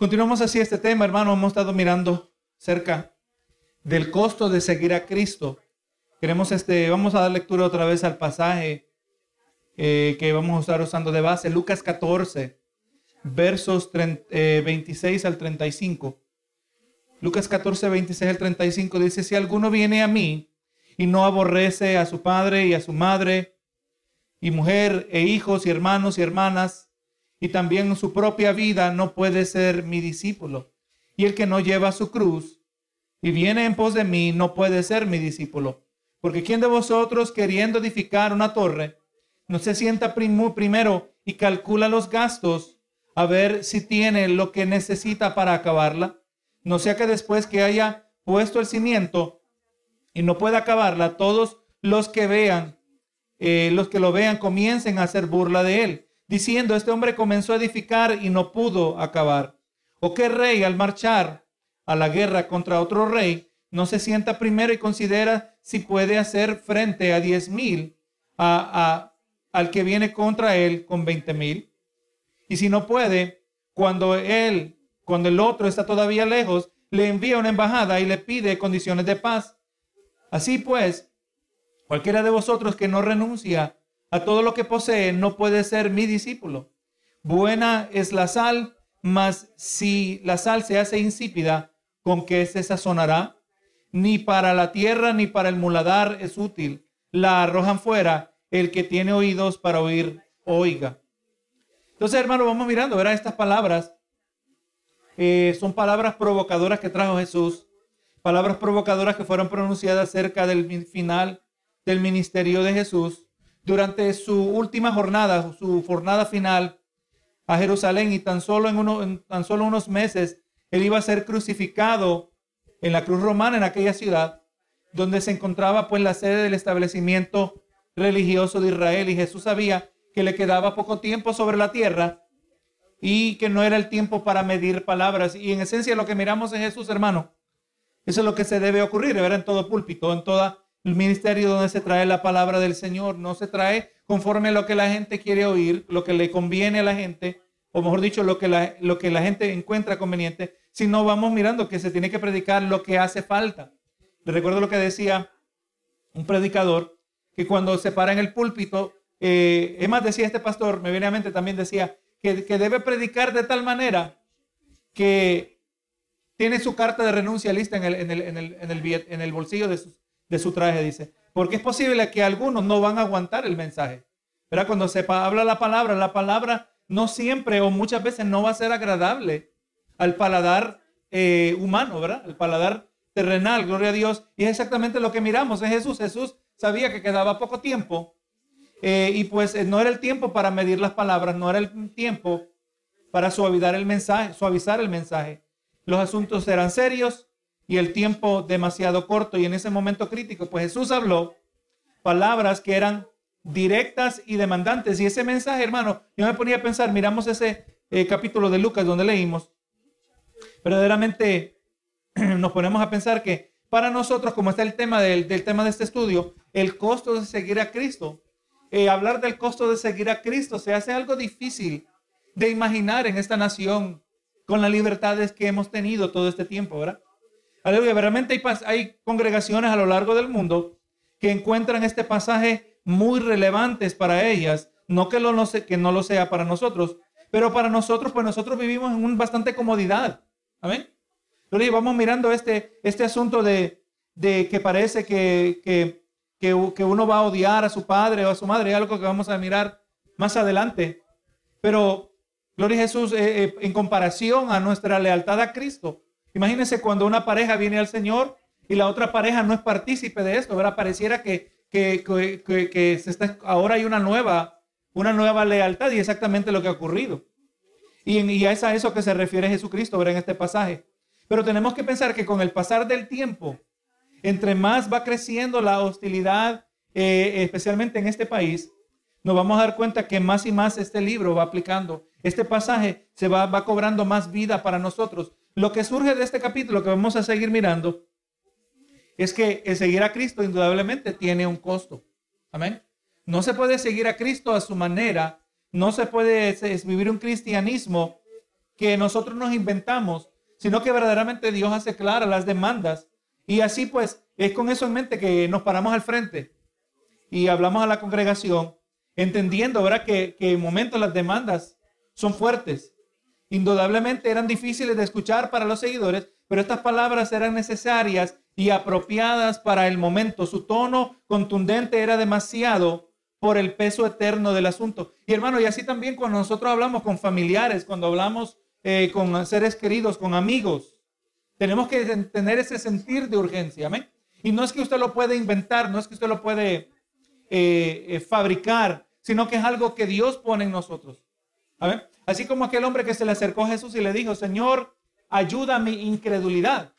Continuamos así este tema, hermano. Hemos estado mirando cerca del costo de seguir a Cristo. Queremos este, vamos a dar lectura otra vez al pasaje eh, que vamos a estar usando de base, Lucas 14, versos 26 eh, al 35. Lucas 14, 26 al 35 dice, si alguno viene a mí y no aborrece a su padre y a su madre y mujer e hijos y hermanos y hermanas y también su propia vida, no puede ser mi discípulo. Y el que no lleva su cruz y viene en pos de mí, no puede ser mi discípulo. Porque ¿quién de vosotros queriendo edificar una torre, no se sienta primero y calcula los gastos a ver si tiene lo que necesita para acabarla? No sea que después que haya puesto el cimiento y no pueda acabarla, todos los que vean, eh, los que lo vean, comiencen a hacer burla de él, diciendo, este hombre comenzó a edificar y no pudo acabar. O qué rey al marchar a la guerra contra otro rey, no se sienta primero y considera si puede hacer frente a diez mil, a, al que viene contra él con veinte mil. Y si no puede, cuando él cuando el otro está todavía lejos, le envía una embajada y le pide condiciones de paz. Así pues, cualquiera de vosotros que no renuncia a todo lo que posee no puede ser mi discípulo. Buena es la sal, mas si la sal se hace insípida, ¿con qué se sazonará? Ni para la tierra ni para el muladar es útil. La arrojan fuera. El que tiene oídos para oír, oiga. Entonces, hermano, vamos mirando, verá estas palabras eh, son palabras provocadoras que trajo Jesús, palabras provocadoras que fueron pronunciadas cerca del final del ministerio de Jesús durante su última jornada, su jornada final a Jerusalén y tan solo en, uno, tan solo unos meses él iba a ser crucificado en la cruz romana en aquella ciudad donde se encontraba pues la sede del establecimiento religioso de Israel y Jesús sabía que le quedaba poco tiempo sobre la tierra y que no era el tiempo para medir palabras. Y en esencia lo que miramos en Jesús, hermano, eso es lo que se debe ocurrir, ¿verdad? En todo púlpito, en todo el ministerio donde se trae la palabra del Señor. No se trae conforme a lo que la gente quiere oír, lo que le conviene a la gente, o mejor dicho, lo que la, lo que la gente encuentra conveniente, sino vamos mirando que se tiene que predicar lo que hace falta. Le recuerdo lo que decía un predicador, que cuando se para en el púlpito, eh, es más, decía este pastor, me viene a mente también decía, que, debe predicar de tal manera que tiene su carta de renuncia lista en el, en el, en el, en el, en el bolsillo de su, de su, traje, dice. Porque es posible que algunos no van a aguantar el mensaje. pero Cuando se habla la palabra, la palabra no siempre o muchas veces no va a ser agradable al paladar eh, humano, ¿verdad? El paladar terrenal, gloria a Dios. Y es exactamente lo que miramos en Jesús. Jesús sabía que quedaba poco tiempo eh, y pues eh, no era el tiempo para medir las palabras, no era el tiempo para suavizar el mensaje, suavizar el mensaje. Los asuntos eran serios y el tiempo demasiado corto y en ese momento crítico, pues Jesús habló palabras que eran directas y demandantes. Y ese mensaje, hermano, yo me ponía a pensar, miramos ese eh, capítulo de Lucas donde leímos, verdaderamente nos ponemos a pensar que para nosotros, como está el tema del, tema de este estudio, el costo de seguir a Cristo eh, hablar del costo de seguir a Cristo se hace algo difícil de imaginar en esta nación con las libertades que hemos tenido todo este tiempo, ¿verdad? Aleluya, realmente hay, congregaciones a lo largo del mundo que encuentran este pasaje muy relevantes para ellas, no que, no, lo sea para nosotros, pero para nosotros, pues nosotros vivimos en un bastante comodidad. Amén. Entonces vamos mirando este, este asunto de, que parece que, que que, uno va a odiar a su padre o a su madre, algo que vamos a mirar más adelante. Pero, gloria Jesús, eh, eh, en comparación a nuestra lealtad a Cristo, imagínense cuando una pareja viene al Señor y la otra pareja no es partícipe de esto, ¿verdad? Pareciera que, que, se está, ahora hay una nueva, una nueva lealtad y exactamente lo que ha ocurrido. Y, y es a eso que se refiere Jesucristo, ¿verdad? En este pasaje. Pero tenemos que pensar que con el pasar del tiempo, entre más va creciendo la hostilidad, eh, especialmente en este país, nos vamos a dar cuenta que más y más este libro va aplicando. Este pasaje se va, va cobrando más vida para nosotros. Lo que surge de este capítulo que vamos a seguir mirando es que el seguir a Cristo indudablemente tiene un costo. Amén. No se puede seguir a Cristo a su manera. No se puede vivir un cristianismo que nosotros nos inventamos, sino que verdaderamente Dios hace claras las demandas. Y así pues, es con eso en mente que nos paramos al frente y hablamos a la congregación, entendiendo, ¿verdad? Que, que en momentos las demandas son fuertes. Indudablemente eran difíciles de escuchar para los seguidores, pero estas palabras eran necesarias y apropiadas para el momento. Su tono contundente era demasiado por el peso eterno del asunto. Y hermano, y así también cuando nosotros hablamos con familiares, cuando hablamos eh, con seres queridos, con amigos, tenemos que tener ese sentir de urgencia. Amén. Y no es que usted lo puede inventar, no es que usted lo puede eh, eh, fabricar, sino que es algo que Dios pone en nosotros. Amén. Así como aquel hombre que se le acercó a Jesús y le dijo, Señor, ayuda a mi incredulidad.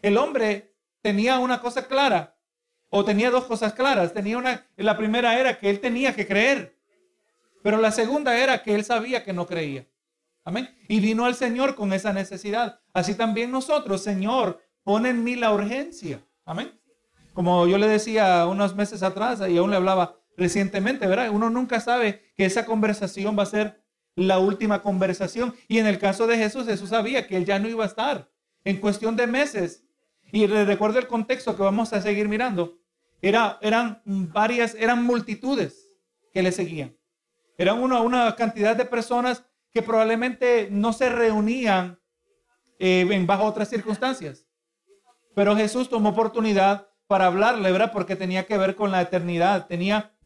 El hombre tenía una cosa clara, o tenía dos cosas claras. Tenía una, la primera era que él tenía que creer, pero la segunda era que él sabía que no creía. Amén. Y vino al Señor con esa necesidad. Así también nosotros, Señor, pon en mí la urgencia. Amén. Como yo le decía unos meses atrás y aún le hablaba recientemente, ¿verdad? Uno nunca sabe que esa conversación va a ser la última conversación. Y en el caso de Jesús, Jesús sabía que él ya no iba a estar en cuestión de meses. Y recuerdo el contexto que vamos a seguir mirando. Era, eran varias, eran multitudes que le seguían. Eran una, una cantidad de personas que probablemente no se reunían eh, en bajo otras circunstancias. Pero Jesús tomó oportunidad para hablarle, ¿verdad? Porque tenía que ver con la eternidad. Tenía,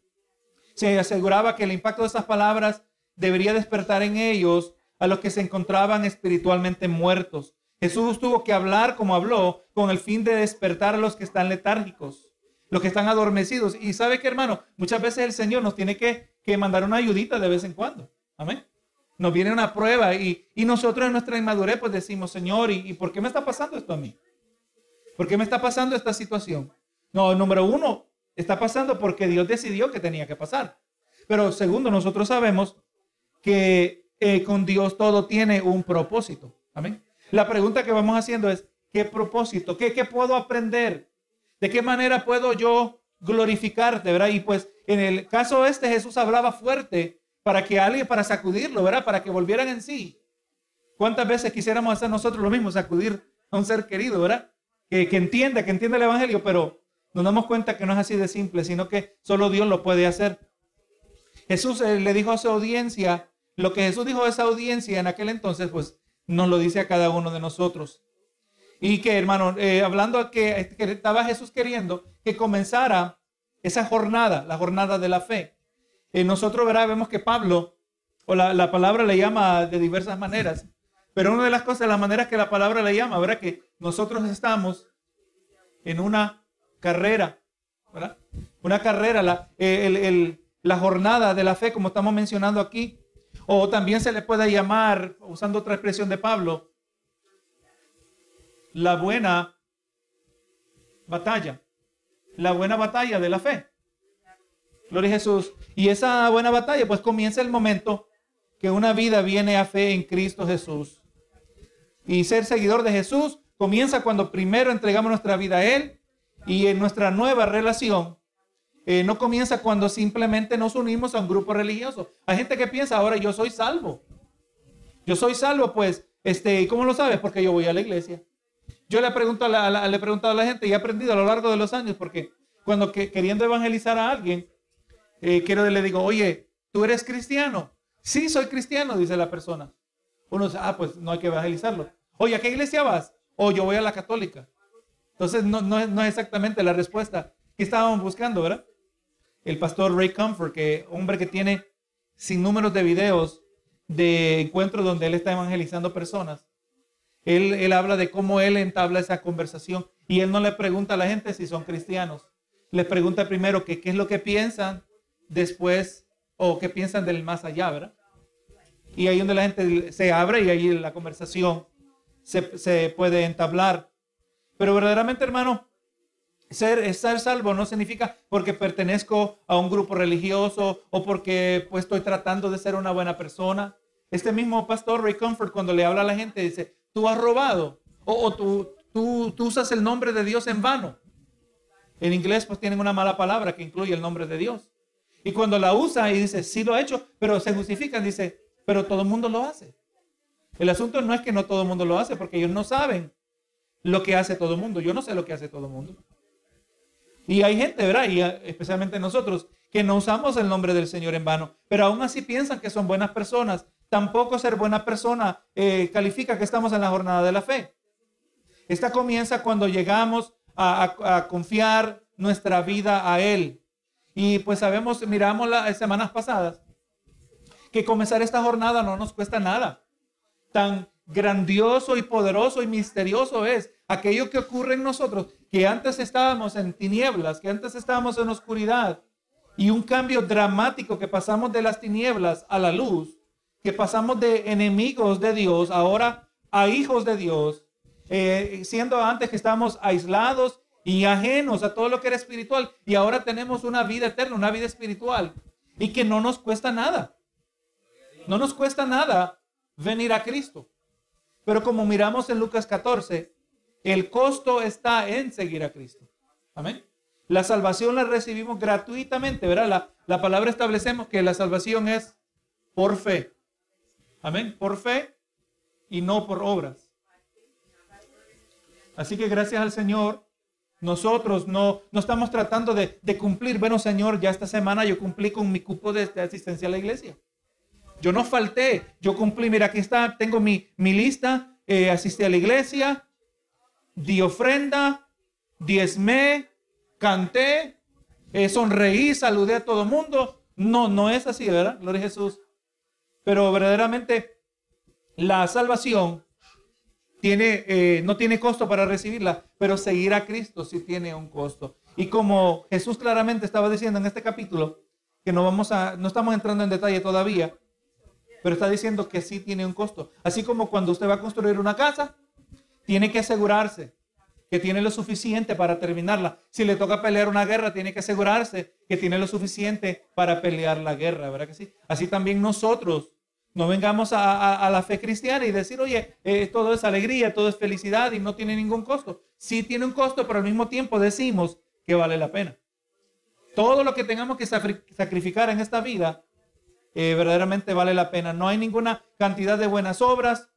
se aseguraba que el impacto de esas palabras debería despertar en ellos a los que se encontraban espiritualmente muertos. Jesús tuvo que hablar como habló con el fin de despertar a los que están letárgicos, los que están adormecidos. Y sabe que, hermano, muchas veces el Señor nos tiene que, que mandar una ayudita de vez en cuando. Amén. Nos viene una prueba y, y nosotros en nuestra inmadurez pues decimos, Señor, ¿y, ¿y por qué me está pasando esto a mí? ¿Por qué me está pasando esta situación? No, número uno, está pasando porque Dios decidió que tenía que pasar. Pero segundo, nosotros sabemos que eh, con Dios todo tiene un propósito. Amén. La pregunta que vamos haciendo es, ¿qué propósito? ¿Qué, qué puedo aprender? ¿De qué manera puedo yo glorificarte? ¿verdad? Y pues en el caso este Jesús hablaba fuerte para que alguien, para sacudirlo, ¿verdad? Para que volvieran en sí. ¿Cuántas veces quisiéramos hacer nosotros lo mismo, sacudir a un ser querido, ¿verdad? Que, que entienda, que entienda el Evangelio, pero nos damos cuenta que no es así de simple, sino que solo Dios lo puede hacer. Jesús eh, le dijo a su audiencia, lo que Jesús dijo a esa audiencia en aquel entonces, pues nos lo dice a cada uno de nosotros. Y que, hermano, eh, hablando que, que estaba Jesús queriendo que comenzara esa jornada, la jornada de la fe. Eh, nosotros ¿verdad? vemos que Pablo, o la, la, palabra le llama de diversas maneras, pero una de las cosas, las maneras que la palabra le llama, ¿verdad? Que nosotros estamos en una carrera, ¿verdad? Una carrera, la, el, el, la jornada de la fe, como estamos mencionando aquí, o también se le puede llamar, usando otra expresión de Pablo, la buena batalla. La buena batalla de la fe. Gloria a Jesús. Y esa buena batalla, pues comienza el momento que una vida viene a fe en Cristo Jesús. Y ser seguidor de Jesús comienza cuando primero entregamos nuestra vida a Él y en nuestra nueva relación eh, no comienza cuando simplemente nos unimos a un grupo religioso. Hay gente que piensa, ahora yo soy salvo. Yo soy salvo, pues, este, ¿cómo lo sabes? Porque yo voy a la iglesia. Yo le, pregunto a la, le he preguntado a la gente y he aprendido a lo largo de los años, porque cuando queriendo evangelizar a alguien, eh, quiero le digo, oye, ¿tú eres cristiano? Sí, soy cristiano, dice la persona. Uno dice, ah, pues no hay que evangelizarlo. Oye, ¿a qué iglesia vas? O yo voy a la católica. Entonces, no, no es exactamente la respuesta que estábamos buscando, ¿verdad? El pastor Ray Comfort, que hombre que tiene sin números de videos de encuentros donde él está evangelizando personas. Él, habla de cómo él entabla esa conversación y él no le pregunta a la gente si son cristianos. Le pregunta primero qué es lo que piensan, después, o qué piensan del más allá, ¿verdad? Y ahí donde la gente se abre y ahí la conversación se puede entablar. Pero verdaderamente, hermano, ser, estar salvo no significa porque pertenezco a un grupo religioso o porque pues, estoy tratando de ser una buena persona. Este mismo pastor Ray Comfort cuando le habla a la gente dice, tú has robado o, tú, usas el nombre de Dios en vano. En inglés pues tienen una mala palabra que incluye el nombre de Dios. Y cuando la usa y dice, sí lo ha hecho, pero se justifican, dice, pero todo el mundo lo hace. El asunto no es que no todo el mundo lo hace, porque ellos no saben lo que hace todo el mundo. Yo no sé lo que hace todo el mundo. Y hay gente, ¿verdad? Y eh, especialmente nosotros, que no usamos el nombre del Señor en vano, pero aún así piensan que son buenas personas. Tampoco ser buena persona eh, califica que estamos en la jornada de la fe. Esta comienza cuando llegamos a, confiar nuestra vida a Él. Y pues sabemos, miramos las semanas pasadas, que comenzar esta jornada no nos cuesta nada. Tan grandioso y poderoso y misterioso es aquello que ocurre en nosotros, que antes estábamos en tinieblas, que antes estábamos en oscuridad, y un cambio dramático que pasamos de las tinieblas a la luz, que pasamos de enemigos de Dios ahora a hijos de Dios, eh, siendo antes que estábamos aislados y ajenos a todo lo que era espiritual, y ahora tenemos una vida eterna, una vida espiritual, y que no nos cuesta nada. No nos cuesta nada venir a Cristo. Pero como miramos en Lucas 14, el costo está en seguir a Cristo. Amén. La salvación la recibimos gratuitamente, ¿verdad? La, la palabra establecemos que la salvación es por fe. Amén. Por fe y no por obras. Así que gracias al Señor, nosotros no, no estamos tratando de, cumplir. Bueno, Señor, ya esta semana yo cumplí con mi cupo de, asistencia a la iglesia. Yo no falté, yo cumplí. Mira, aquí está, tengo mi, mi lista. Eh, asistí a la iglesia, di ofrenda, diezmé, canté, eh, sonreí, saludé a todo el mundo. No, no es así, ¿verdad? Gloria a Jesús. Pero verdaderamente la salvación tiene, eh, no tiene costo para recibirla, pero seguir a Cristo sí tiene un costo. Y como Jesús claramente estaba diciendo en este capítulo, que no vamos a, no estamos entrando en detalle todavía, pero está diciendo que sí tiene un costo. Así como cuando usted va a construir una casa, tiene que asegurarse que tiene lo suficiente para terminarla. Si le toca pelear una guerra, tiene que asegurarse que tiene lo suficiente para pelear la guerra, ¿verdad que sí? Así también nosotros no vengamos a, la fe cristiana y decir, oye, eh, todo es alegría, todo es felicidad y no tiene ningún costo. Sí tiene un costo, pero al mismo tiempo decimos que vale la pena. Todo lo que tengamos que sacrificar en esta vida, eh, verdaderamente vale la pena. No hay ninguna cantidad de buenas obras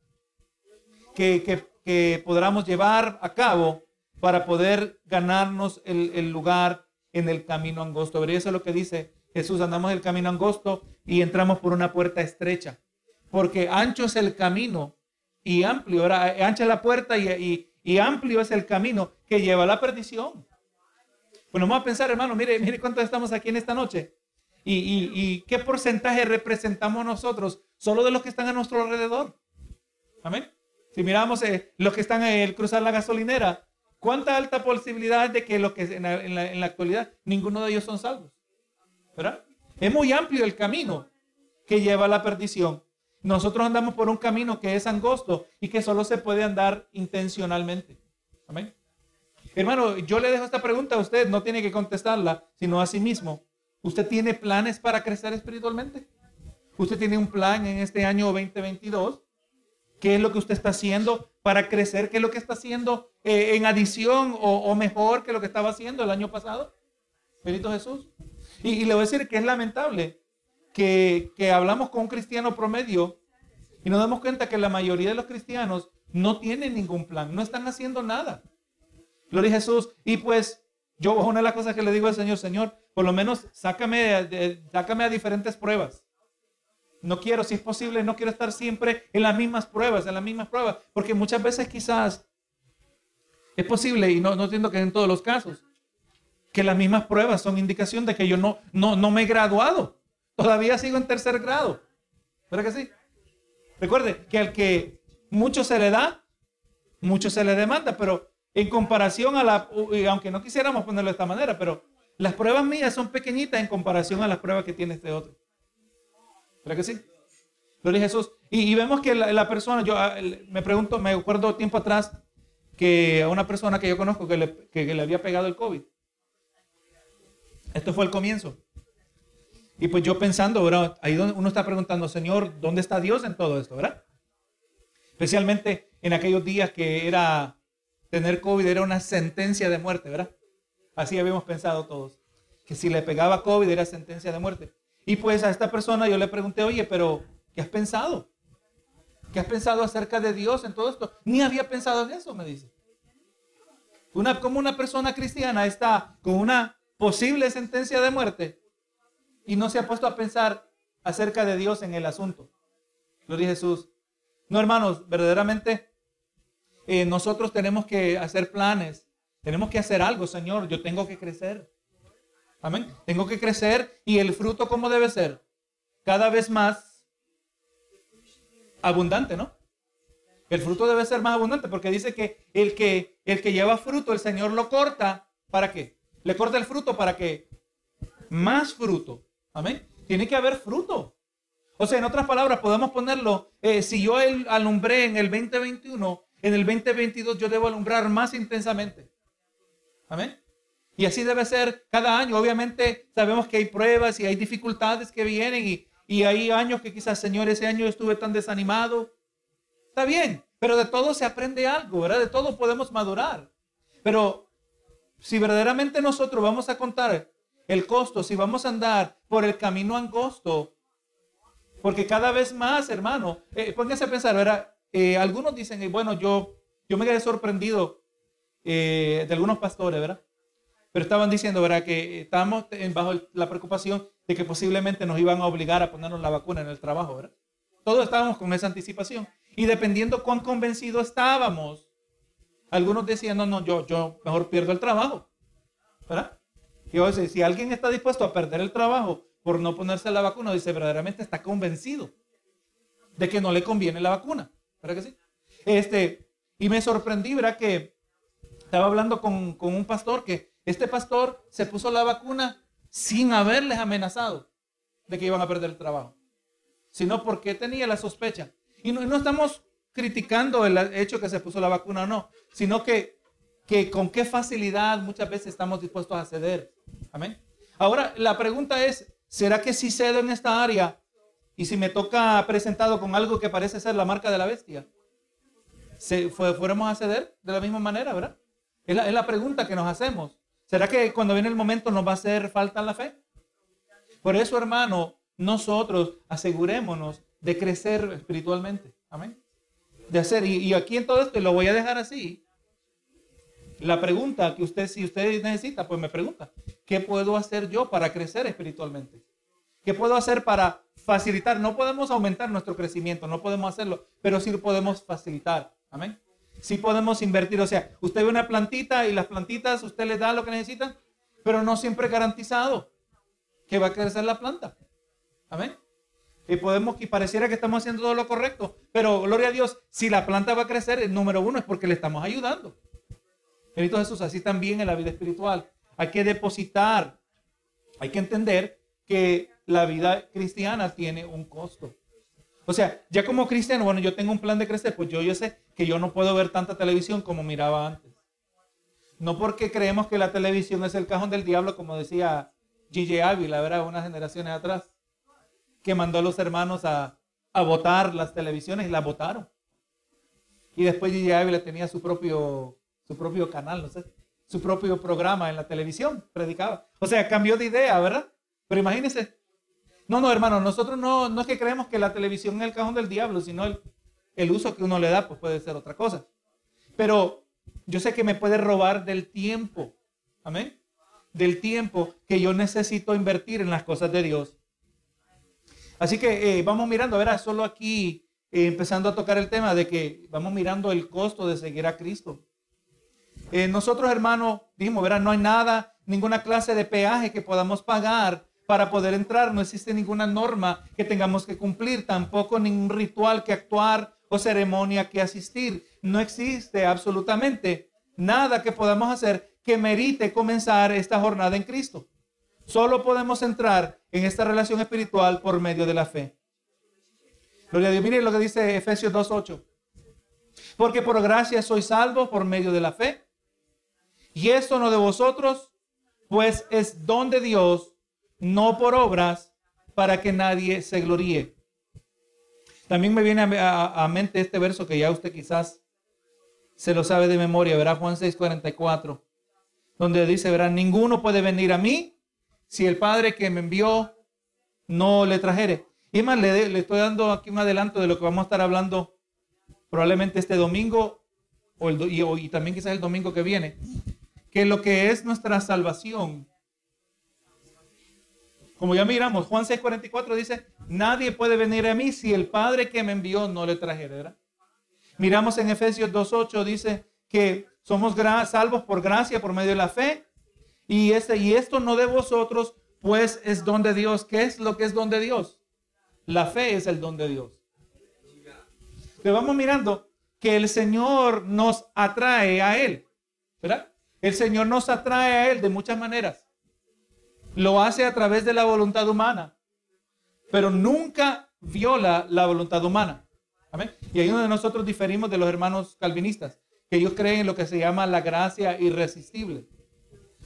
que, que que podamos llevar a cabo para poder ganarnos el, lugar en el camino angosto. Vería eso es lo que dice Jesús, andamos el camino angosto y entramos por una puerta estrecha, porque ancho es el camino y amplio, ahora ancha es la puerta y, amplio es el camino que lleva a la perdición. Pues vamos a pensar, hermano, mire, mire cuántos estamos aquí en esta noche. Y, y, qué porcentaje representamos nosotros, solo de los que están a nuestro alrededor. Amén. Si miramos eh, los que están en el cruzar la gasolinera, ¿cuánta alta posibilidad de que, lo que en la, en, la, actualidad ninguno de ellos son salvos? ¿Verdad? Es muy amplio el camino que lleva a la perdición. Nosotros andamos por un camino que es angosto y que solo se puede andar intencionalmente. Amén. Hermano, yo le dejo esta pregunta a usted, no tiene que contestarla, sino a sí mismo. ¿Usted tiene planes para crecer espiritualmente? ¿Usted tiene un plan en este año 2022 ¿Qué es lo que usted está haciendo para crecer? ¿Qué es lo que está haciendo eh, en adición o, mejor que lo que estaba haciendo el año pasado? Bendito Jesús. Y, le voy a decir que es lamentable que, que hablamos con un cristiano promedio y nos damos cuenta que la mayoría de los cristianos no tienen ningún plan, no están haciendo nada. Gloria a Jesús. Y pues yo, una de las cosas que le digo al Señor, Señor, por lo menos sácame, sácame a diferentes pruebas. No quiero, si es posible, no quiero estar siempre en las mismas pruebas, en las mismas pruebas, porque muchas veces quizás es posible, y no, no entiendo que en todos los casos, que las mismas pruebas son indicación de que yo no, no, no me he graduado. Todavía sigo en tercer grado. ¿Verdad que sí? Recuerde que al que mucho se le da, mucho se le demanda, pero en comparación a la, aunque no quisiéramos ponerlo de esta manera, pero las pruebas mías son pequeñitas en comparación a las pruebas que tiene este otro. ¿Verdad que sí? Gloria Jesús. Y, vemos que la, persona, yo ah, me pregunto, me acuerdo tiempo atrás que a una persona que yo conozco que le, que, le había pegado el COVID. Esto fue el comienzo. Y pues yo pensando, ¿verdad? Ahí donde uno está preguntando, Señor, ¿dónde está Dios en todo esto, verdad? Especialmente en aquellos días que era tener COVID, era una sentencia de muerte, ¿verdad? Así habíamos pensado todos. Que si le pegaba COVID era sentencia de muerte. Y pues a esta persona yo le pregunté, oye, pero ¿qué has pensado? ¿Qué has pensado acerca de Dios en todo esto? Ni había pensado en eso, me dice. Una, como una persona cristiana está con una posible sentencia de muerte y no se ha puesto a pensar acerca de Dios en el asunto. Gloria a Jesús. No, hermanos, verdaderamente eh, nosotros tenemos que hacer planes, tenemos que hacer algo, Señor. Yo tengo que crecer. Amén. Tengo que crecer y el fruto, ¿cómo debe ser? Cada vez más abundante, ¿no? El fruto debe ser más abundante porque dice que el que, el que lleva fruto, el Señor lo corta. ¿Para qué? Le corta el fruto para que más fruto. Amén. Tiene que haber fruto. O sea, en otras palabras, podemos ponerlo, eh, si yo alumbré en el 2021, en el 2022 yo debo alumbrar más intensamente. Amén. Y así debe ser cada año. Obviamente sabemos que hay pruebas y hay dificultades que vienen y, y hay años que quizás, Señor, ese año estuve tan desanimado. Está bien, pero de todo se aprende algo, ¿verdad? De todo podemos madurar. Pero si verdaderamente nosotros vamos a contar el costo, si vamos a andar por el camino angosto, porque cada vez más, hermano, eh, pónganse a pensar, ¿verdad? Eh, algunos dicen, bueno, yo, yo me quedé sorprendido eh, de algunos pastores, ¿verdad? Pero estaban diciendo, ¿verdad? Que estábamos bajo la preocupación de que posiblemente nos iban a obligar a ponernos la vacuna en el trabajo, ¿verdad? Todos estábamos con esa anticipación. Y dependiendo cuán convencidos estábamos, algunos decían, no, no, yo, yo mejor pierdo el trabajo, ¿verdad? Y o sea, si alguien está dispuesto a perder el trabajo por no ponerse la vacuna, dice, verdaderamente está convencido de que no le conviene la vacuna, ¿verdad que sí? Este, y me sorprendí, ¿verdad? Que estaba hablando con, con un pastor que este pastor se puso la vacuna sin haberles amenazado de que iban a perder el trabajo, sino porque tenía la sospecha. Y no, estamos criticando el hecho que se puso la vacuna o no, sino que, que con qué facilidad muchas veces estamos dispuestos a ceder. Amén. Ahora, la pregunta es, ¿será que si cedo en esta área y si me toca presentado con algo que parece ser la marca de la bestia, ¿se, fuéramos a ceder de la misma manera, verdad? Es la, es la pregunta que nos hacemos. ¿Será que cuando viene el momento nos va a hacer falta la fe? Por eso, hermano, nosotros asegurémonos de crecer espiritualmente. Amén. De hacer, y, aquí en todo esto, lo voy a dejar así. La pregunta que usted, si usted necesita, pues me pregunta, ¿qué puedo hacer yo para crecer espiritualmente? ¿Qué puedo hacer para facilitar? No podemos aumentar nuestro crecimiento, no podemos hacerlo, pero sí podemos facilitar. Amén. Sí podemos invertir. O sea, usted ve una plantita y las plantitas usted les da lo que necesitan, pero no siempre garantizado que va a crecer la planta. Amén. Y podemos, y pareciera que estamos haciendo todo lo correcto, pero gloria a Dios, si la planta va a crecer, el número uno es porque le estamos ayudando. Bendito Jesús, así también en la vida espiritual. Hay que depositar, hay que entender que la vida cristiana tiene un costo. O sea, ya como cristiano, bueno, yo tengo un plan de crecer, pues yo, yo sé que yo no puedo ver tanta televisión como miraba antes. No porque creemos que la televisión es el cajón del diablo, como decía Gigi Ávila, ¿verdad? Unas generaciones atrás, que mandó a los hermanos a, a votar las televisiones y las votaron. Y después Gigi Ávila tenía su propio, su propio canal, no sé, su propio programa en la televisión, predicaba. O sea, cambió de idea, ¿verdad? Pero imagínense, no, no, hermano, nosotros no, no es que creemos que la televisión es el cajón del diablo, sino el, el uso que uno le da, pues puede ser otra cosa. Pero yo sé que me puede robar del tiempo. Amén. Del tiempo que yo necesito invertir en las cosas de Dios. Así que eh, vamos mirando, verá, solo aquí eh, empezando a tocar el tema de que vamos mirando el costo de seguir a Cristo. Eh, nosotros, hermano, dijimos, verá, no hay nada, ninguna clase de peaje que podamos pagar para poder entrar. No existe ninguna norma que tengamos que cumplir, tampoco ningún ritual que actuar o ceremonia que asistir. No existe absolutamente nada que podamos hacer que merite comenzar esta jornada en Cristo. Solo podemos entrar en esta relación espiritual por medio de la fe. Gloria a Dios. Miren lo que dice Efesios 2.8. Porque por gracia sois salvos por medio de la fe. Y esto no de vosotros, pues es don de Dios, no por obras, para que nadie se gloríe. También me viene a, mente este verso que ya usted quizás se lo sabe de memoria, verá Juan 6:44, donde dice, verá, ninguno puede venir a mí si el Padre que me envió no le trajere. Y más, le, le estoy dando aquí un adelanto de lo que vamos a estar hablando probablemente este domingo o el, y, y también quizás el domingo que viene, que lo que es nuestra salvación, como ya miramos, Juan 6:44 dice, nadie puede venir a mí si el Padre que me envió no le trajera. Miramos en Efesios 2:8 dice que somos salvos por gracia, por medio de la fe, y, este, y esto no de vosotros, pues es don de Dios. ¿Qué es lo que es don de Dios? La fe es el don de Dios. Pero vamos mirando que el Señor nos atrae a Él, ¿verdad? El Señor nos atrae a Él de muchas maneras. Lo hace a través de la voluntad humana, pero nunca viola la voluntad humana. Amén. Y ahí donde nosotros diferimos de los hermanos calvinistas, que ellos creen en lo que se llama la gracia irresistible.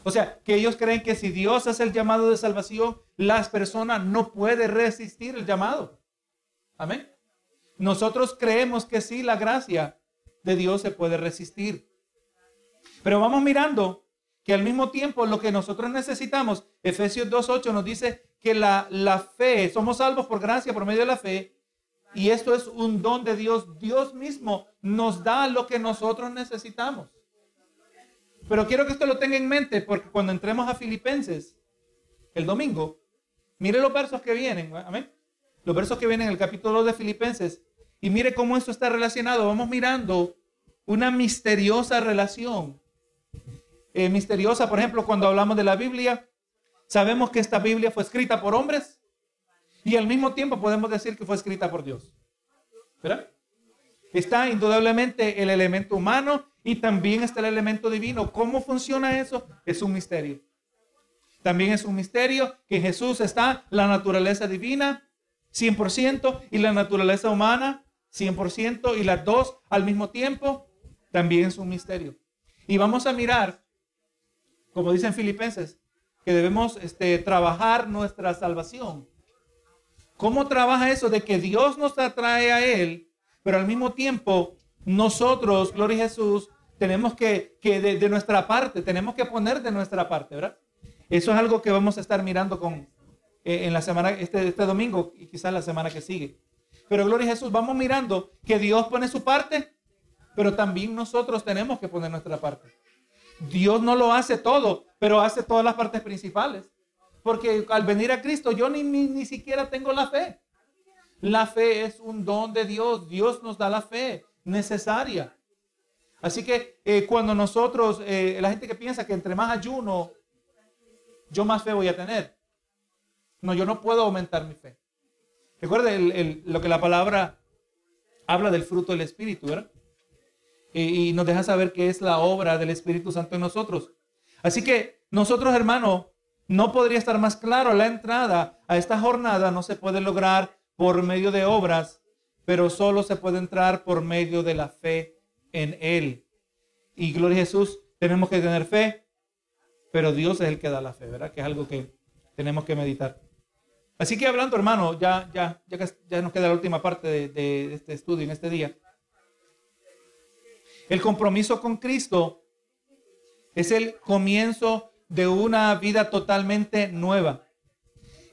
O sea, que ellos creen que si Dios hace el llamado de salvación, las personas no pueden resistir el llamado. Amén. Nosotros creemos que sí, la gracia de Dios se puede resistir. Pero vamos mirando que al mismo tiempo lo que nosotros necesitamos, Efesios 2.8 nos dice que la, la fe, somos salvos por gracia, por medio de la fe, y esto es un don de Dios. Dios mismo nos da lo que nosotros necesitamos. Pero quiero que esto lo tenga en mente porque cuando entremos a Filipenses el domingo, mire los versos que vienen, amén. Los versos que vienen en el capítulo de Filipenses y mire cómo esto está relacionado. Vamos mirando una misteriosa relación. Eh, misteriosa, por ejemplo, cuando hablamos de la Biblia, sabemos que esta Biblia fue escrita por hombres y al mismo tiempo podemos decir que fue escrita por Dios. ¿Verdad? Está indudablemente el elemento humano y también está el elemento divino. ¿Cómo funciona eso? Es un misterio. También es un misterio que Jesús está la naturaleza divina 100% y la naturaleza humana 100% y las dos al mismo tiempo, también es un misterio. Y vamos a mirar, como dicen Filipenses, que debemos este, trabajar nuestra salvación. ¿Cómo trabaja eso de que Dios nos atrae a Él, pero al mismo tiempo nosotros, gloria a Jesús, tenemos que, que de, nuestra parte, tenemos que poner de nuestra parte, ¿verdad? Eso es algo que vamos a estar mirando con, eh, en la semana, este, este domingo y quizás la semana que sigue. Pero gloria a Jesús, vamos mirando que Dios pone su parte, pero también nosotros tenemos que poner nuestra parte. Dios no lo hace todo, pero hace todas las partes principales. Porque al venir a Cristo yo ni, ni, siquiera tengo la fe. La fe es un don de Dios. Dios nos da la fe necesaria. Así que eh, cuando nosotros, eh, la gente que piensa que entre más ayuno, yo más fe voy a tener. No, yo no puedo aumentar mi fe. Recuerde lo que la palabra habla del fruto del Espíritu, ¿verdad? Y, nos deja saber que es la obra del Espíritu Santo en nosotros. Así que nosotros, hermano, no podría estar más claro. La entrada a esta jornada no se puede lograr por medio de obras, pero solo se puede entrar por medio de la fe en Él. Y gloria a Jesús, tenemos que tener fe, pero Dios es el que da la fe, ¿verdad? Que es algo que tenemos que meditar. Así que hablando, hermano, ya, ya, ya, nos queda la última parte de, de este estudio en este día. El compromiso con Cristo es el comienzo de una vida totalmente nueva.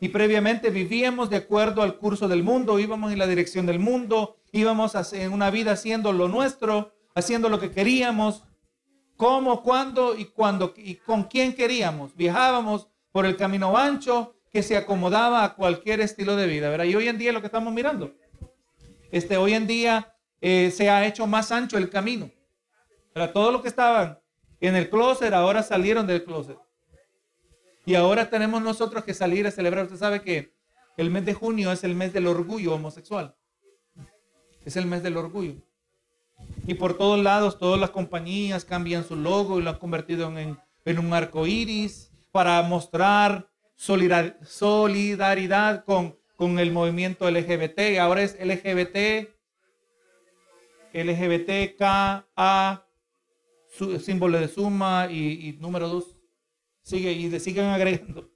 Y previamente vivíamos de acuerdo al curso del mundo, íbamos en la dirección del mundo, íbamos en una vida haciendo lo nuestro, haciendo lo que queríamos, cómo, cuándo y con quién queríamos. Viajábamos por el camino ancho, que se acomodaba a cualquier estilo de vida. Y hoy en día lo que estamos mirando, este, hoy en día eh, se ha hecho más ancho el camino. Para Todo lo que estaban en el closet ahora salieron del closet. Y ahora tenemos nosotros que salir a celebrar. Usted sabe que el mes de junio es el mes del orgullo homosexual. Es el mes del orgullo. Y por todos lados, todas las compañías cambian su logo y lo han convertido en, en un arco iris para mostrar solidaridad con, con el movimiento LGBT. Ahora es LGBT, LGBTKA, símbolo de suma y, número dos. Sigue y le siguen agregando.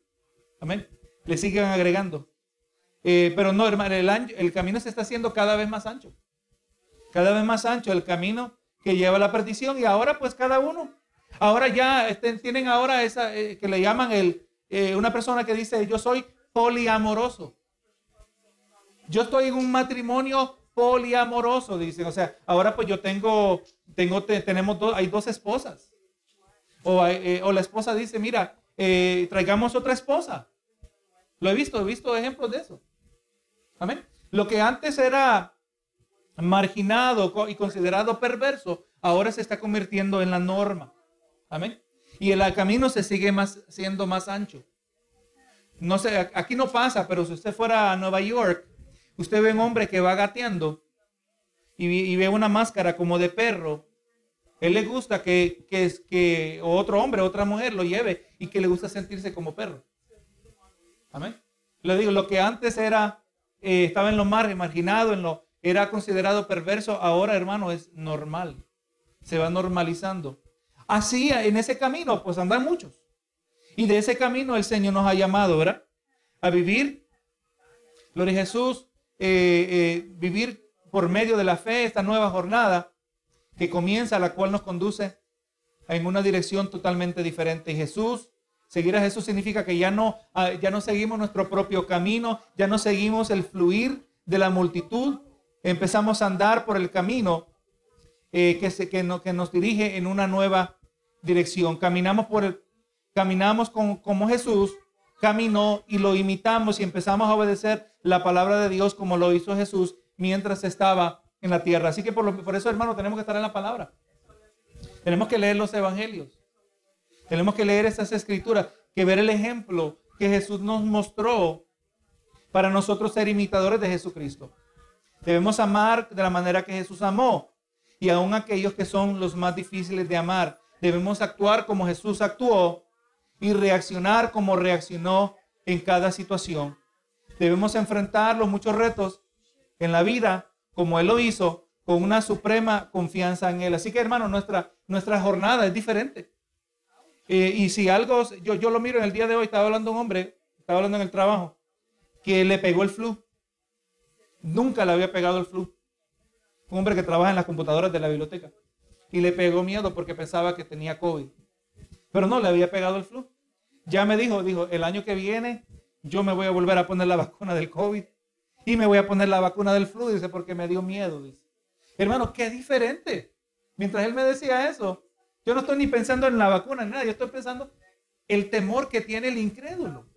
Amén. Le siguen agregando. Eh, pero no, hermano, el, el camino se está haciendo cada vez más ancho. Cada vez más ancho el camino que lleva a la perdición. Y ahora, pues cada uno. Ahora ya este, tienen ahora esa eh, que le llaman el, eh, una persona que dice, yo soy poliamoroso. Yo estoy en un matrimonio poliamoroso, dicen. O sea, ahora pues yo tengo, tengo, tenemos dos, hay dos esposas. O, eh, o la esposa dice, mira, eh, traigamos otra esposa. Lo he visto, he visto ejemplos de eso. Amén. Lo que antes era marginado y considerado perverso, ahora se está convirtiendo en la norma. Amén. Y el camino se sigue más, siendo más ancho. No sé, aquí no pasa, pero si usted fuera a Nueva York, usted ve un hombre que va gateando y, ve una máscara como de perro. Él le gusta que, que, que otro hombre, otra mujer lo lleve y que le gusta sentirse como perro. Amén. Le digo, lo que antes era, eh, estaba en lo más marginado, en lo, era considerado perverso, ahora hermano es normal. Se va normalizando. Así, en ese camino, pues andan muchos. Y de ese camino el Señor nos ha llamado, ¿verdad? A vivir, gloria a Jesús, eh, eh, vivir por medio de la fe esta nueva jornada que comienza, la cual nos conduce en una dirección totalmente diferente. Y Jesús Seguir a Jesús significa que ya no, ah, ya no seguimos nuestro propio camino, ya no seguimos el fluir de la multitud, empezamos a andar por el camino eh, que, se, que, que, nos dirige en una nueva dirección. Caminamos por el, caminamos como Jesús caminó y lo imitamos y empezamos a obedecer la palabra de Dios como lo hizo Jesús mientras estaba en la tierra. Así que por, eso, hermano, tenemos que estar en la palabra. Tenemos que leer los evangelios. Tenemos que leer esas escrituras, que ver el ejemplo que Jesús nos mostró para nosotros ser imitadores de Jesucristo. Debemos amar de la manera que Jesús amó y aún aquellos que son los más difíciles de amar. Debemos actuar como Jesús actuó y reaccionar como reaccionó en cada situación. Debemos enfrentar los muchos retos en la vida como Él lo hizo, con una suprema confianza en Él. Así que hermano, nuestra, nuestra jornada es diferente. Eh, y si algo, yo, yo lo miro en el día de hoy, estaba hablando un hombre, estaba hablando en el trabajo, que le pegó el flu. Nunca le había pegado el flu. Un hombre que trabaja en las computadoras de la biblioteca. Y le pegó miedo porque pensaba que tenía COVID. Pero no, le había pegado el flu. Ya me dijo, dijo, el año que viene yo me voy a volver a poner la vacuna del COVID. Y me voy a poner la vacuna del flu, dice, porque me dio miedo, dice. Hermano, qué diferente. Mientras él me decía eso, yo no estoy ni pensando en la vacuna, ni nada. Yo estoy pensando el temor que tiene el incrédulo.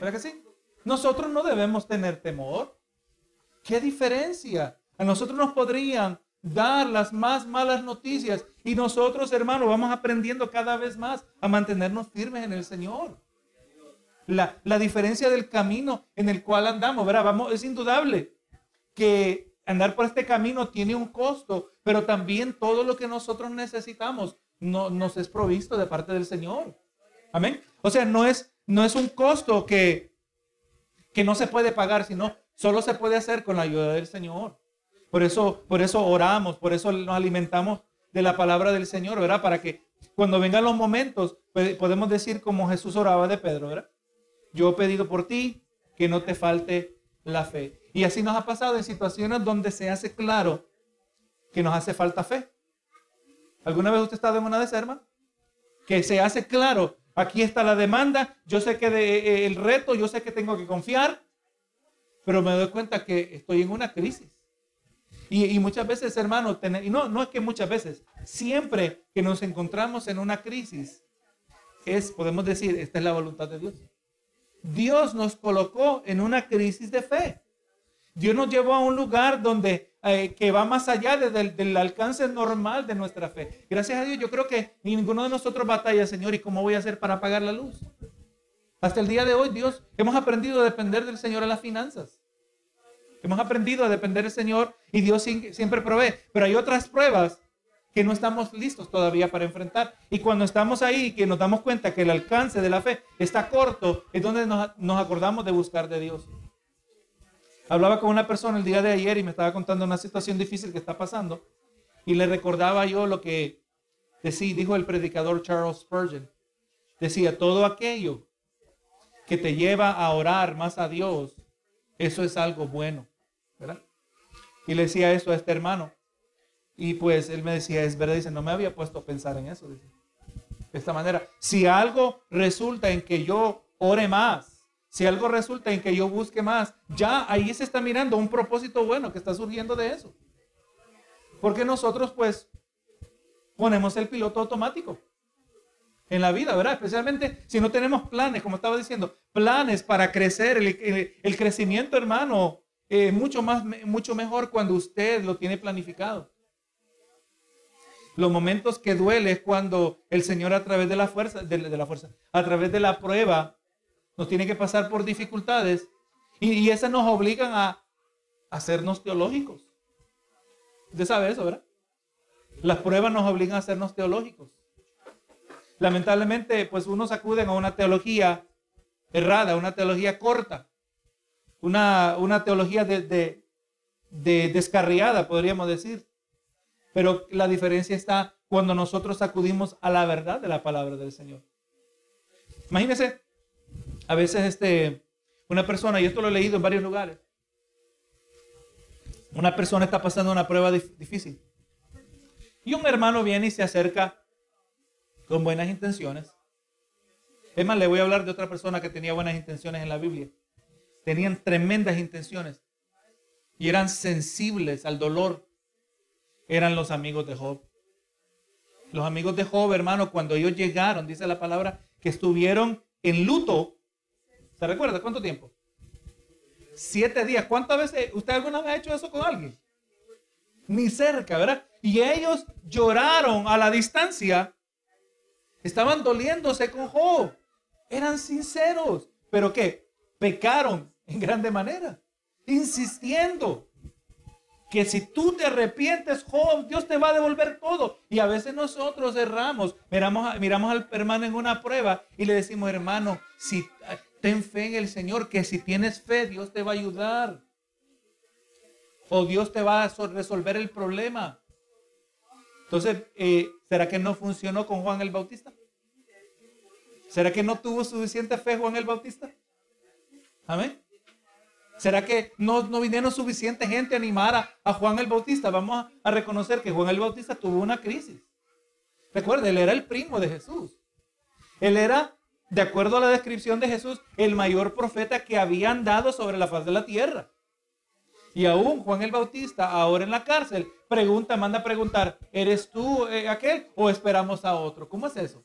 ¿Verdad que sí? Nosotros no debemos tener temor. ¿Qué diferencia? A nosotros nos podrían dar las más malas noticias y nosotros, hermanos, vamos aprendiendo cada vez más a mantenernos firmes en el Señor. La, la diferencia del camino en el cual andamos, ¿verdad? Vamos, es indudable que andar por este camino tiene un costo, pero también todo lo que nosotros necesitamos no, nos es provisto de parte del Señor. Amén. O sea, no es, no es un costo que, que no se puede pagar, sino solo se puede hacer con la ayuda del Señor. Por eso, por eso oramos, por eso nos alimentamos de la palabra del Señor, ¿verdad? Para que cuando vengan los momentos, podemos decir como Jesús oraba de Pedro, ¿verdad? Yo he pedido por ti que no te falte la fe. Y así nos ha pasado en situaciones donde se hace claro que nos hace falta fe. ¿Alguna vez usted ha estado en una de esas, Que se hace claro, aquí está la demanda, yo sé que de, eh, el reto, yo sé que tengo que confiar, pero me doy cuenta que estoy en una crisis. Y, muchas veces, hermano, y no, no es que muchas veces, siempre que nos encontramos en una crisis, es, podemos decir, esta es la voluntad de Dios. Dios nos colocó en una crisis de fe. Dios nos llevó a un lugar donde eh, que va más allá del alcance normal de nuestra fe. Gracias a Dios, yo creo que ninguno de nosotros batalla, Señor, ¿y cómo voy a hacer para apagar la luz? Hasta el día de hoy, Dios, hemos aprendido a depender del Señor en las finanzas. Hemos aprendido a depender del Señor y Dios siempre provee. Pero hay otras pruebas que no estamos listos todavía para enfrentar. Y cuando estamos ahí, que nos damos cuenta que el alcance de la fe está corto, es donde nos acordamos de buscar de Dios. Hablaba con una persona el día de ayer y me estaba contando una situación difícil que está pasando. Y le recordaba yo lo que decía, dijo el predicador Charles Spurgeon. Decía, todo aquello que te lleva a orar más a Dios, eso es algo bueno. ¿verdad? Y le decía eso a este hermano. Y pues él me decía, es verdad, dice, no me había puesto a pensar en eso. De esta manera, si algo resulta en que yo ore más, Si algo resulta en que yo busque más, ya ahí se está mirando un propósito bueno que está surgiendo de eso. Porque nosotros pues ponemos el piloto automático en la vida, ¿verdad? Especialmente si no tenemos planes, como estaba diciendo, planes para crecer, el, crecimiento, hermano, eh, mucho, más, mucho mejor cuando usted lo tiene planificado. Los momentos que duele es cuando el Señor a través de la fuerza, de, a través de la prueba, nos tiene que pasar por dificultades y, y esas nos obligan a hacernos teológicos. Usted sabe eso, ¿verdad? Las pruebas nos obligan a hacernos teológicos. Lamentablemente, pues unos acuden a una teología errada, una teología corta, una, una teología de, de descarriada, podríamos decir. Pero la diferencia está cuando nosotros acudimos a la verdad de la palabra del Señor. Imagínense, a veces este, una persona, y esto lo he leído en varios lugares, una persona está pasando una prueba difícil. Y un hermano viene y se acerca con buenas intenciones. Es más, le voy a hablar de otra persona que tenía buenas intenciones en la Biblia. Tenían tremendas intenciones y eran sensibles al dolor. Eran los amigos de Job. Los amigos de Job, hermano, cuando ellos llegaron, dice la palabra, que estuvieron en luto. ¿Se recuerda cuánto tiempo? Siete días. ¿Cuántas veces usted alguna vez ha hecho eso con alguien? Ni cerca, ¿verdad? Y ellos lloraron a la distancia. Estaban doliéndose con Job. Eran sinceros. ¿Pero qué? Pecaron en grande manera. Insistiendo que si tú te arrepientes, Job, Dios te va a devolver todo. Y a veces nosotros erramos, miramos, miramos al hermano en una prueba y le decimos, hermano, si ten fe en el Señor, que si tienes fe, Dios te va a ayudar. O Dios te va a resolver el problema. Entonces, eh, ¿será que no funcionó con Juan el Bautista? ¿Será que no tuvo suficiente fe Juan el Bautista? Amén. ¿Será que no, no vinieron suficiente gente a animar a, Juan el Bautista? Vamos a, reconocer que Juan el Bautista tuvo una crisis. Recuerde, él era el primo de Jesús. Él era, de acuerdo a la descripción de Jesús, el mayor profeta que habían dado sobre la faz de la tierra. Y aún Juan el Bautista, ahora en la cárcel, pregunta, manda a preguntar, ¿eres tú eh, aquel o esperamos a otro? ¿Cómo es eso?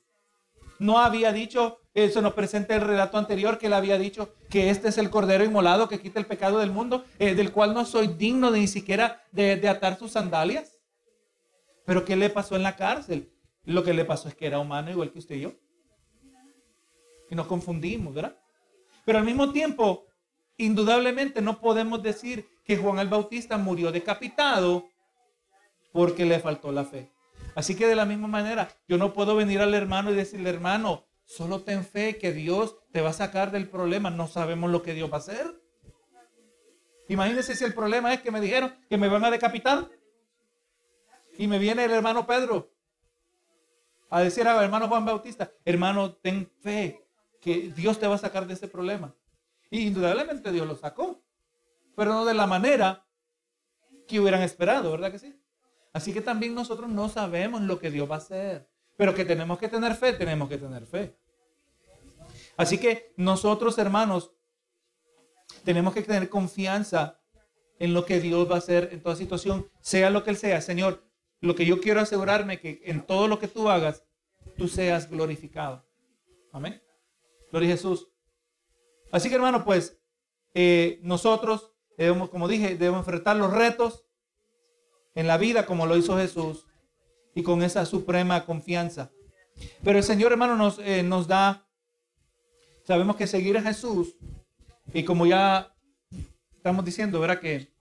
No había dicho, eso nos presenta el relato anterior, que él había dicho que este es el Cordero Inmolado que quita el pecado del mundo, eh, del cual no soy digno de ni siquiera de, de atar sus sandalias. Pero ¿qué le pasó en la cárcel? Lo que le pasó es que era humano igual que usted y yo. Y nos confundimos, ¿verdad? Pero al mismo tiempo, indudablemente no podemos decir que Juan el Bautista murió decapitado porque le faltó la fe. Así que de la misma manera, yo no puedo venir al hermano y decirle, hermano, solo ten fe que Dios te va a sacar del problema. No sabemos lo que Dios va a hacer. Imagínense si el problema es que me dijeron que me van a decapitar. Y me viene el hermano Pedro a decir al hermano Juan Bautista, hermano, ten fe que Dios te va a sacar de ese problema. Y indudablemente Dios lo sacó pero no de la manera que hubieran esperado, ¿verdad que sí? Así que también nosotros no sabemos lo que Dios va a hacer, pero que tenemos que tener fe, tenemos que tener fe. Así que nosotros, hermanos, tenemos que tener confianza en lo que Dios va a hacer en toda situación, sea lo que Él sea. Señor, lo que yo quiero asegurarme que en todo lo que tú hagas, tú seas glorificado. Amén. Gloria a Jesús. Así que, hermano, pues eh, nosotros Debemos, como dije, debemos enfrentar los retos en la vida como lo hizo Jesús y con esa suprema confianza. Pero el Señor, hermano, nos, eh, nos da, sabemos que seguir a Jesús y como ya estamos diciendo, ¿verdad? Que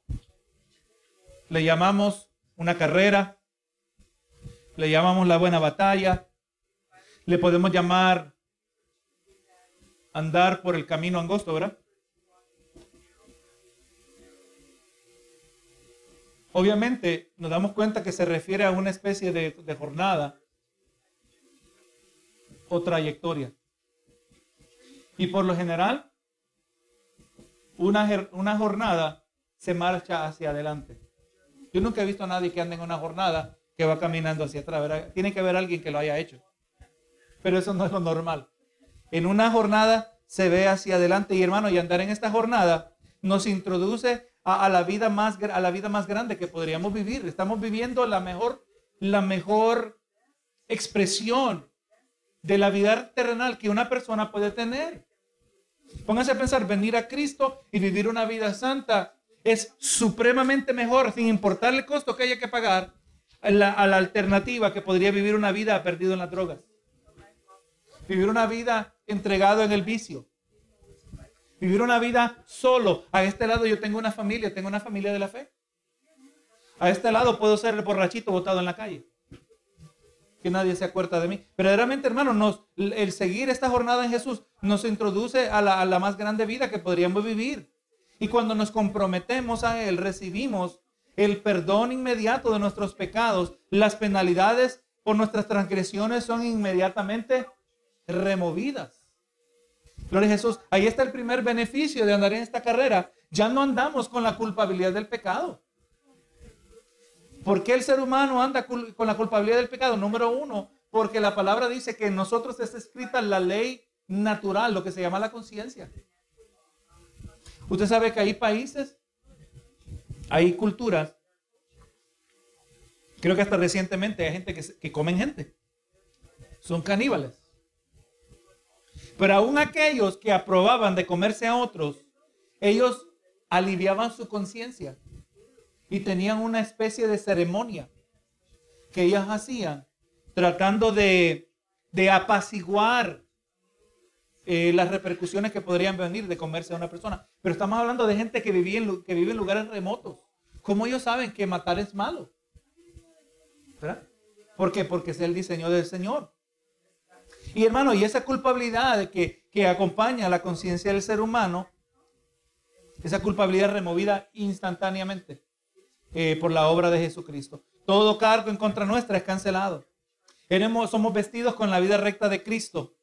le llamamos una carrera, le llamamos la buena batalla, le podemos llamar andar por el camino angosto, ¿verdad? Obviamente nos damos cuenta que se refiere a una especie de, jornada o trayectoria. Y por lo general, una, una jornada se marcha hacia adelante. Yo nunca he visto a nadie que ande en una jornada que va caminando hacia atrás. Tiene que haber alguien que lo haya hecho. Pero eso no es lo normal. En una jornada se ve hacia adelante. Y hermano, y andar en esta jornada nos introduce a, la, vida más, a la vida más grande que podríamos vivir. Estamos viviendo la mejor, la mejor expresión de la vida terrenal que una persona puede tener. Pónganse a pensar, venir a Cristo y vivir una vida santa es supremamente mejor, sin importar el costo que haya que pagar, a la, a la alternativa que podría vivir una vida perdido en las drogas. Vivir una vida entregado en el vicio. Vivir una vida solo. A este lado yo tengo una familia, tengo una familia de la fe. A este lado puedo ser el borrachito botado en la calle. Que nadie se acuerda de mí. Verdaderamente, hermano, nos, el seguir esta jornada en Jesús nos introduce a la, a la más grande vida que podríamos vivir. Y cuando nos comprometemos a Él, recibimos el perdón inmediato de nuestros pecados. Las penalidades por nuestras transgresiones son inmediatamente removidas. Gloria a Jesús. Ahí está el primer beneficio de andar en esta carrera. Ya no andamos con la culpabilidad del pecado. ¿Por qué el ser humano anda con la culpabilidad del pecado? Número uno, porque la palabra dice que en nosotros está escrita la ley natural, lo que se llama la conciencia. Usted sabe que hay países, hay culturas, creo que hasta recientemente hay gente que, que comen gente, son caníbales. Pero aún aquellos que aprobaban de comerse a otros, ellos aliviaban su conciencia y tenían una especie de ceremonia que ellos hacían tratando de, apaciguar eh, las repercusiones que podrían venir de comerse a una persona. Pero estamos hablando de gente que, vivía en, vive en lugares remotos. ¿Cómo ellos saben que matar es malo? ¿Por qué? Porque es el diseño del Señor. Y hermano, y esa culpabilidad que, que acompaña a la conciencia del ser humano, esa culpabilidad removida instantáneamente eh, por la obra de Jesucristo. Todo cargo en contra nuestra es cancelado. somos vestidos con la vida recta de Cristo,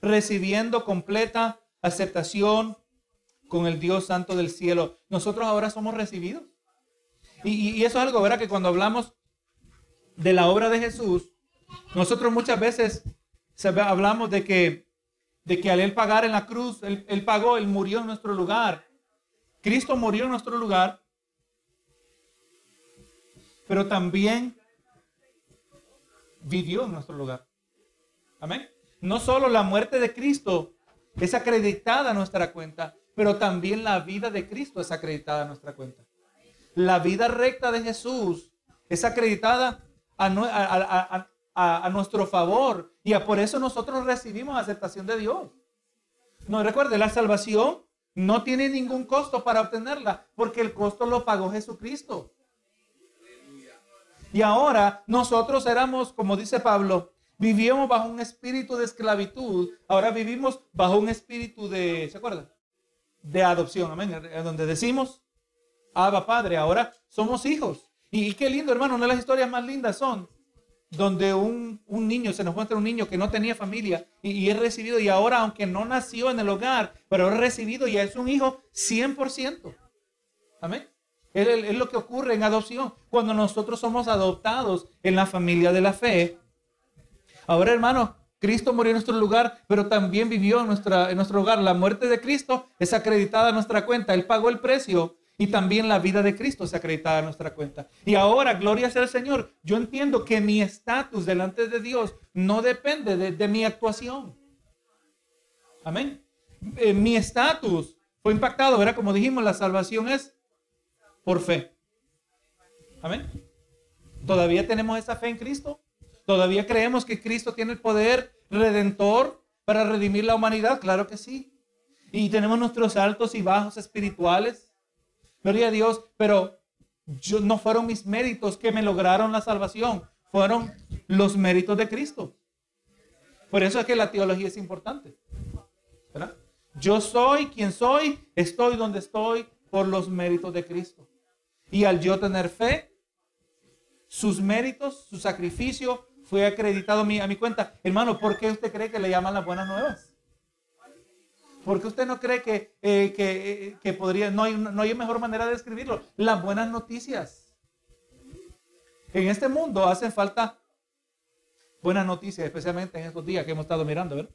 recibiendo completa aceptación con el Dios Santo del cielo. Nosotros ahora somos recibidos. Y, y eso es algo, ¿verdad? Que cuando hablamos de la obra de Jesús, nosotros muchas veces hablamos de que, de que al Él pagar en la cruz, él, él pagó, Él murió en nuestro lugar. Cristo murió en nuestro lugar, pero también vivió en nuestro lugar. Amén. No solo la muerte de Cristo es acreditada a nuestra cuenta, pero también la vida de Cristo es acreditada a nuestra cuenta. La vida recta de Jesús es acreditada a, a, a, nuestro favor y por eso nosotros recibimos aceptación de Dios. No recuerde, la salvación no tiene ningún costo para obtenerla porque el costo lo pagó Jesucristo. Y ahora nosotros éramos, como dice Pablo, vivíamos bajo un espíritu de esclavitud. Ahora vivimos bajo un espíritu de, ¿se acuerdan? De adopción, amén. Donde decimos, Abba Padre, ahora somos hijos. Y, qué lindo, hermano, una de las historias más lindas son donde un, niño, se nos encuentra un niño que no tenía familia y, es recibido y ahora, aunque no nació en el hogar, pero es recibido y es un hijo 100%. Amén. Es, lo que ocurre en adopción cuando nosotros somos adoptados en la familia de la fe. Ahora, hermano, Cristo murió en nuestro lugar, pero también vivió en, nuestra, en nuestro hogar. La muerte de Cristo es acreditada a nuestra cuenta. Él pagó el precio y también la vida de Cristo se acreditada a nuestra cuenta. Y ahora, gloria sea al Señor, yo entiendo que mi estatus delante de Dios no depende de, mi actuación. Amén. Eh, mi estatus fue impactado, ¿verdad? Como dijimos, la salvación es por fe. Amén. ¿Todavía tenemos esa fe en Cristo? ¿Todavía creemos que Cristo tiene el poder redentor para redimir la humanidad? Claro que sí. Y tenemos nuestros altos y bajos espirituales. Gloria a Dios, pero yo, no fueron mis méritos que me lograron la salvación, fueron los méritos de Cristo. Por eso es que la teología es importante. Yo soy quien soy, estoy donde estoy por los méritos de Cristo. Y al yo tener fe, sus méritos, su sacrificio fue acreditado a mi, a mi cuenta. Hermano, ¿por qué usted cree que le llaman las buenas nuevas? Porque usted no cree que, eh, eh, que, podría, no hay, no hay mejor manera de describirlo. Las buenas noticias. En este mundo hacen falta buenas noticias, especialmente en estos días que hemos estado mirando, ¿verdad?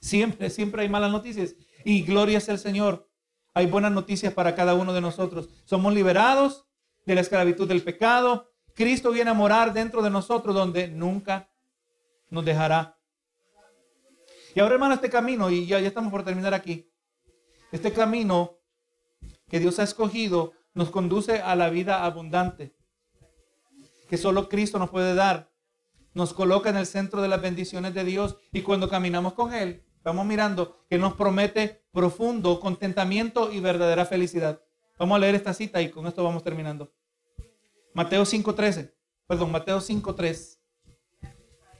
Siempre, siempre hay malas noticias. Y gloria sea el Señor. Hay buenas noticias para cada uno de nosotros. Somos liberados de la esclavitud del pecado. Cristo viene a morar dentro de nosotros donde nunca nos dejará. Y ahora, hermano, este camino, y ya, ya estamos por terminar aquí. Este camino que Dios ha escogido nos conduce a la vida abundante que solo Cristo nos puede dar. Nos coloca en el centro de las bendiciones de Dios y cuando caminamos con Él, vamos mirando que nos promete profundo contentamiento y verdadera felicidad. Vamos a leer esta cita y con esto vamos terminando. Mateo 5.13, perdón, Mateo 5.3.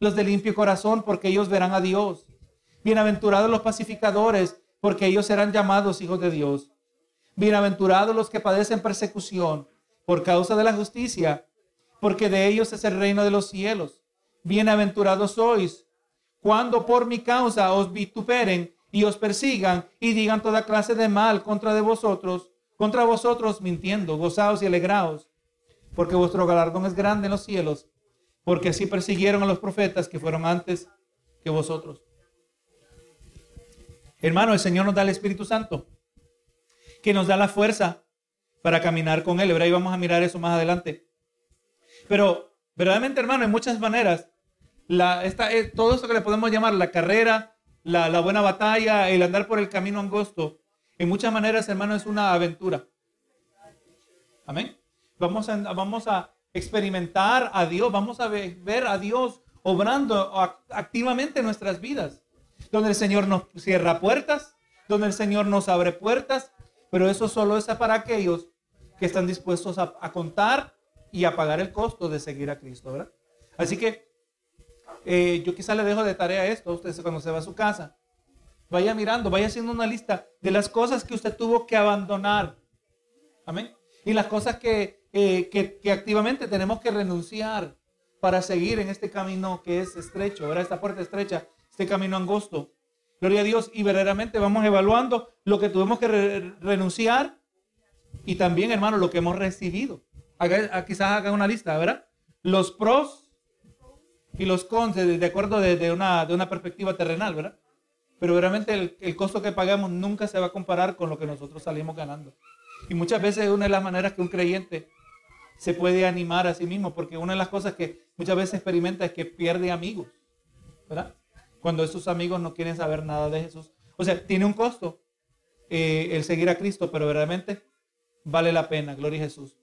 los de limpio corazón, porque ellos verán a Dios. Bienaventurados los pacificadores, porque ellos serán llamados hijos de Dios. Bienaventurados los que padecen persecución por causa de la justicia, porque de ellos es el reino de los cielos. Bienaventurados sois cuando por mi causa os vituperen y os persigan y digan toda clase de mal contra de vosotros, contra vosotros mintiendo, gozaos y alegraos, porque vuestro galardón es grande en los cielos, porque así persiguieron a los profetas que fueron antes que vosotros. Hermano, el Señor nos da el Espíritu Santo, que nos da la fuerza para caminar con Él. Y vamos a mirar eso más adelante. Pero verdaderamente, hermano, en muchas maneras, la, esta, eh, todo eso que le podemos llamar la carrera, la, la, buena batalla, el andar por el camino angosto, en muchas maneras, hermano, es una aventura. Amén. Vamos a, vamos a experimentar a Dios, vamos a ver, a Dios obrando activamente en nuestras vidas. Donde el Señor nos cierra puertas, donde el Señor nos abre puertas, pero eso solo es para aquellos que están dispuestos a, a contar y a pagar el costo de seguir a Cristo, ¿verdad? Así que eh, yo quizá le dejo de tarea esto a usted cuando se va a su casa. Vaya mirando, vaya haciendo una lista de las cosas que usted tuvo que abandonar. Amén. Y las cosas que, eh, que, que, activamente tenemos que renunciar para seguir en este camino que es estrecho, ¿verdad? Esta puerta estrecha, este camino angosto. Gloria a Dios. Y verdaderamente vamos evaluando lo que tuvimos que renunciar y también, hermano, lo que hemos recibido. Ah, quizás haga una lista, ¿verdad? Los pros y los cons, de, acuerdo de, una, de una perspectiva terrenal, ¿verdad? Pero realmente el, el, costo que pagamos nunca se va a comparar con lo que nosotros salimos ganando. Y muchas veces una de las maneras que un creyente se puede animar a sí mismo, porque una de las cosas que muchas veces experimenta es que pierde amigos, ¿verdad? Cuando esos amigos no quieren saber nada de Jesús. O sea, tiene un costo eh, el seguir a Cristo, pero realmente vale la pena, gloria a Jesús.